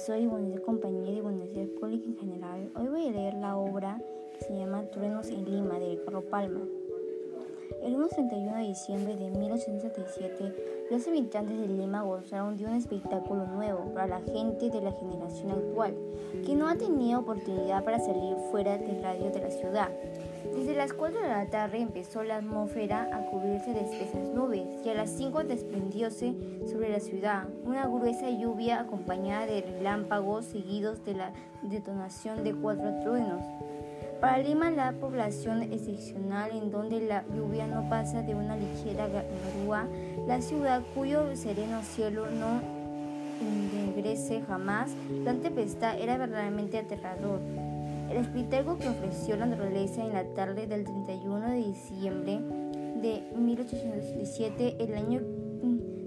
profesor y buenos compañeros y buenos días público en general. Hoy voy a leer la obra que se llama Truenos en Lima de Ricardo Palma. El 1 31 de diciembre de 1877, los habitantes de Lima gozaron de un espectáculo nuevo para la gente de la generación actual, que no ha tenido oportunidad para salir fuera del radio de la ciudad. Desde las 4 de la tarde empezó la atmósfera a cubrirse de espesas nubes y a las 5 desprendióse sobre la ciudad una gruesa lluvia acompañada de relámpagos seguidos de la detonación de cuatro truenos. Para Lima, la población excepcional en donde la lluvia no pasa de una ligera garúa, la ciudad cuyo sereno cielo no ennegrece jamás, la tempestad era verdaderamente aterrador. El espectáculo que ofreció la naturaleza en la tarde del 31 de diciembre de 1817, el año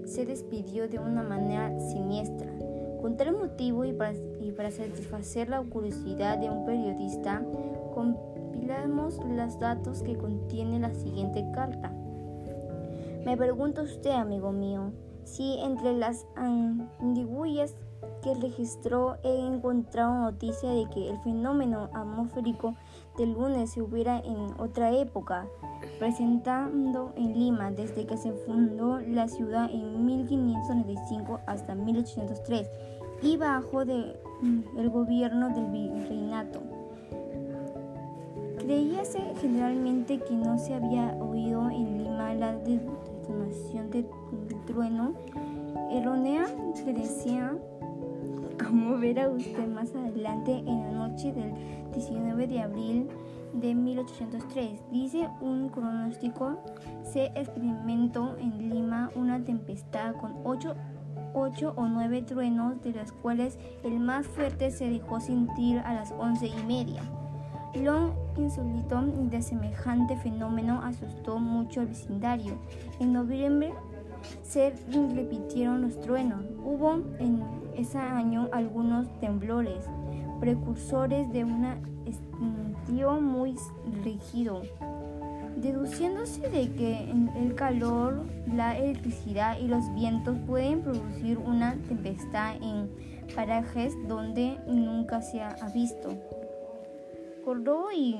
se despidió de una manera siniestra. Con tal motivo y para, satisfacer la curiosidad de un periodista, compilamos los datos que contiene la siguiente carta. Me pregunta usted, amigo mío, si entre las andigüillas que registró he encontrado noticia de que el fenómeno atmosférico del lunes se hubiera en otra época, presentando en Lima desde que se fundó la ciudad en 1595 hasta 1803 y bajo de, mm, el gobierno del virreinato. Creíase generalmente que no se había oído en Lima la detonación del trueno. Errónea decía como verá usted más adelante en la noche del 19 de abril de 1803. Dice un pronóstico, se experimentó en Lima una tempestad con ocho, ocho o nueve truenos, de los cuales el más fuerte se dejó sentir a las once y media. Lo insólito de semejante fenómeno asustó mucho al vecindario. En noviembre se repitieron los truenos. Hubo en ese año algunos temblores, precursores de un estío muy rígido, deduciéndose de que el calor, la electricidad y los vientos pueden producir una tempestad en parajes donde nunca se ha visto. Y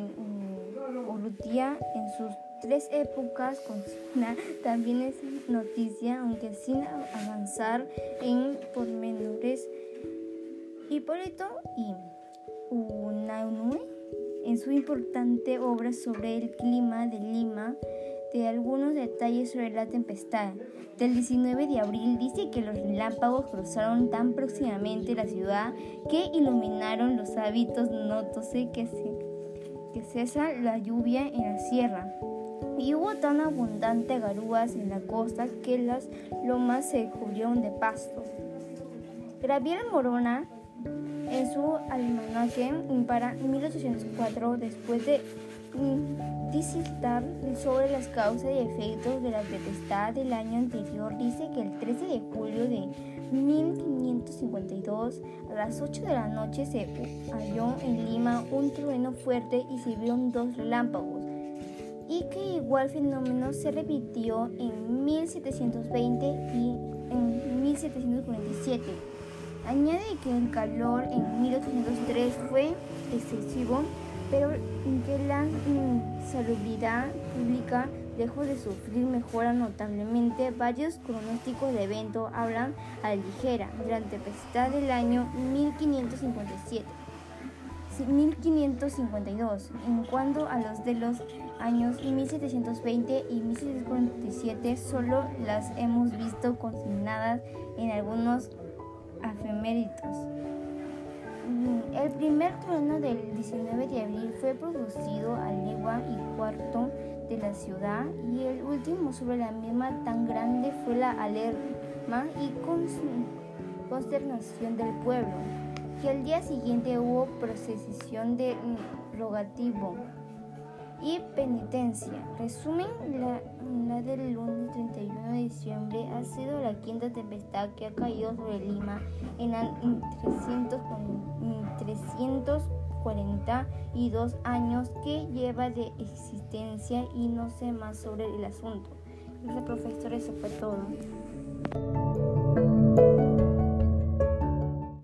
Urrutia en sus tres épocas con también es noticia, aunque sin avanzar en pormenores. Hipólito y Unaunui, en su importante obra sobre el clima de Lima, de algunos detalles sobre la tempestad. Del 19 de abril dice que los relámpagos cruzaron tan próximamente la ciudad que iluminaron los hábitos, notóse que, que cesa la lluvia en la sierra y hubo tan abundante garúas en la costa que las lomas se cubrieron de pasto. Gabriel Morona, en su almanaque para 1804, después de disertar sobre las causas y efectos de la tempestad del año anterior, dice que el 13 de julio de 1552, a las 8 de la noche, se halló en Lima un trueno fuerte y se vieron dos relámpagos y que igual fenómeno se repitió en 1720 y en 1747. Añade que el calor en 1803 fue excesivo, pero que la insalubridad pública dejó de sufrir mejora notablemente. Varios pronósticos de evento hablan a la ligera durante tempestad del año 1557. 1552, en cuanto a los de los años 1720 y 1747 solo las hemos visto consignadas en algunos afeméritos. Mm, el primer trueno del 19 de abril fue producido a legua y cuarto de la ciudad y el último sobre la misma tan grande fue la alarma y consternación del pueblo, que al día siguiente hubo procesión de rogativo y penitencia. Resumen, la, del lunes 31 de diciembre ha sido la quinta tempestad que ha caído sobre Lima en, 300, 342 años que lleva de existencia y no sé más sobre el asunto. Gracias profesor, eso fue todo.